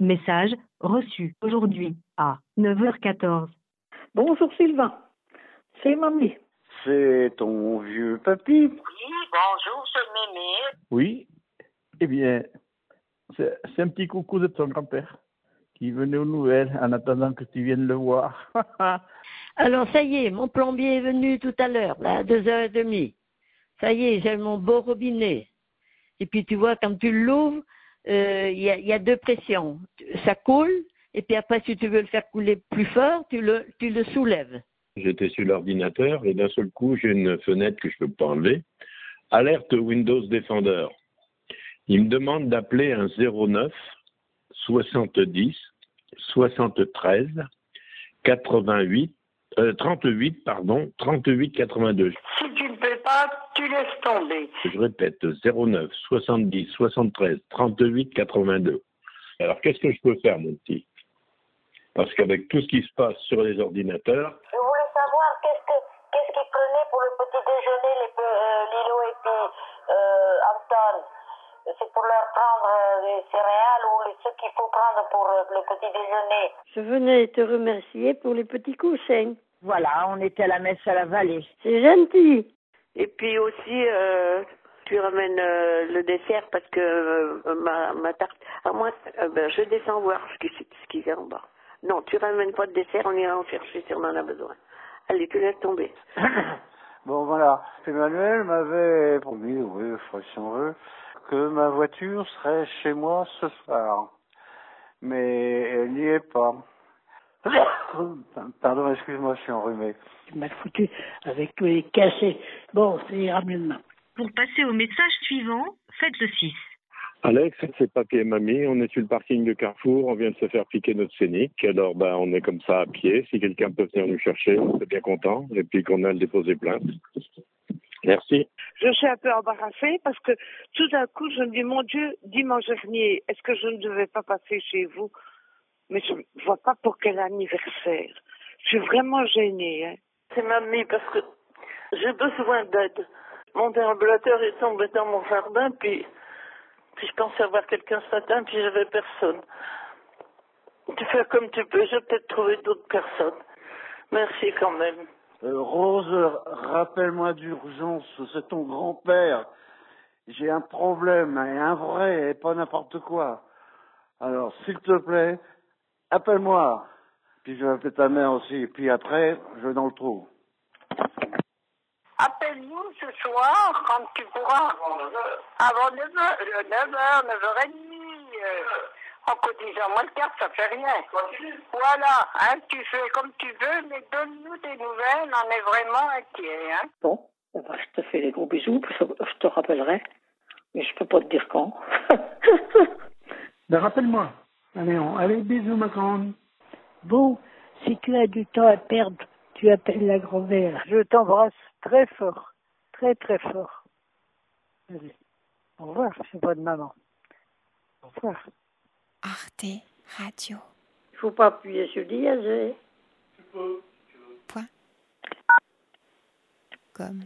Message reçu aujourd'hui à 9h14. Bonjour Sylvain, c'est mamie. C'est ton vieux papy Oui, bonjour, c'est Mémé. Oui. Eh bien, c'est un petit coucou de ton grand-père qui venait aux nouvelles en attendant que tu viennes le voir. Alors ça y est, mon plombier est venu tout à l'heure, là, à deux heures et demie. Ça y est, j'ai mon beau robinet. Et puis tu vois, quand tu l'ouvres, euh, il y, a, il y a deux pressions. Ça coule, et puis après, si tu veux le faire couler plus fort, tu le, tu le soulèves. J'étais sur l'ordinateur et d'un seul coup, j'ai une fenêtre que je peux pas enlever. Alerte Windows Defender. Il me demande d'appeler un 09 70 73 88 euh, 38 pardon 38 82. Si tu ne peux pas, tu laisses tomber. Je répète 09 70 73 38 82. Alors qu'est-ce que je peux faire mon petit? Parce qu'avec tout ce qui se passe sur les ordinateurs, Je voulais savoir qu'est-ce que qu'est-ce qu'ils prenaient pour le petit déjeuner, les, euh, Lilo et puis euh, Anton? C'est pour leur prendre euh, des céréales ou les- ce qu'il faut prendre pour euh, le petit déjeuner? Je venais te remercier pour les petits coussins. Voilà, on était à la messe à la vallée. C'est gentil. Et puis aussi, euh, tu ramènes euh, le dessert parce que euh, ma, ma tarte. À moi, euh, ben, je descends voir ce qui ce qu'il y a en bas. Non, tu ramènes pas de dessert, on ira en chercher si on en a besoin. Allez, tu laisses tomber. bon voilà, Emmanuel m'avait promis, oui, si on veut, que ma voiture serait chez moi ce soir. Mais elle n'y est pas. Pardon, excuse-moi, je suis enrhumé. Tu m'as foutu avec tous les cassés. Bon, ça ira mieux demain. Pour passer au message suivant, faites le 6. Alex, c'est papy et mamie, on est sur le parking de Carrefour, on vient de se faire piquer notre scénic, alors ben, on est comme ça à pied, si quelqu'un peut venir nous chercher, on est bien content, et puis qu'on a déposé plainte. Merci. Je suis un peu embarrassée parce que tout d'un coup, je me dis, mon Dieu, dimanche dernier, est-ce que je ne devais pas passer chez vous? Mais je ne vois pas pour quel anniversaire. Je suis vraiment gênée. Hein. C'est mamie parce que j'ai besoin d'aide. Mon déambulateur est tombé dans mon jardin, puis, puis je pensais avoir quelqu'un ce matin, puis j'avais personne. Tu fais comme tu peux, je vais peut-être trouver d'autres personnes. Merci quand même. Euh, Rose, rappelle-moi d'urgence, c'est ton grand-père. J'ai un problème, et un vrai, et pas n'importe quoi. Alors, s'il te plaît, appelle-moi. Puis je vais appeler ta mère aussi. Puis après, je vais dans le trou. Appelle-nous ce soir quand tu pourras. Avant 9h, 9h, 9h30. Euh, en cotisant moins le quart, ça fait rien. Voilà, hein, tu fais comme tu veux, mais donne-nous des nouvelles, on est vraiment inquiets. Hein. Bon, je te fais des gros bisous, puis je je te rappellerai. Mais je peux pas te dire quand. Ben, rappelle-moi. Allez, on... Allez, bisous, ma grande. Bon, si tu as du temps à perdre, tu appelles la grand-mère. Je t'embrasse très fort. Très, très fort. Allez. Au revoir, c'est bonne maman. Au revoir. Arte Radio. Il faut pas appuyer sur dièse. Point. Comme.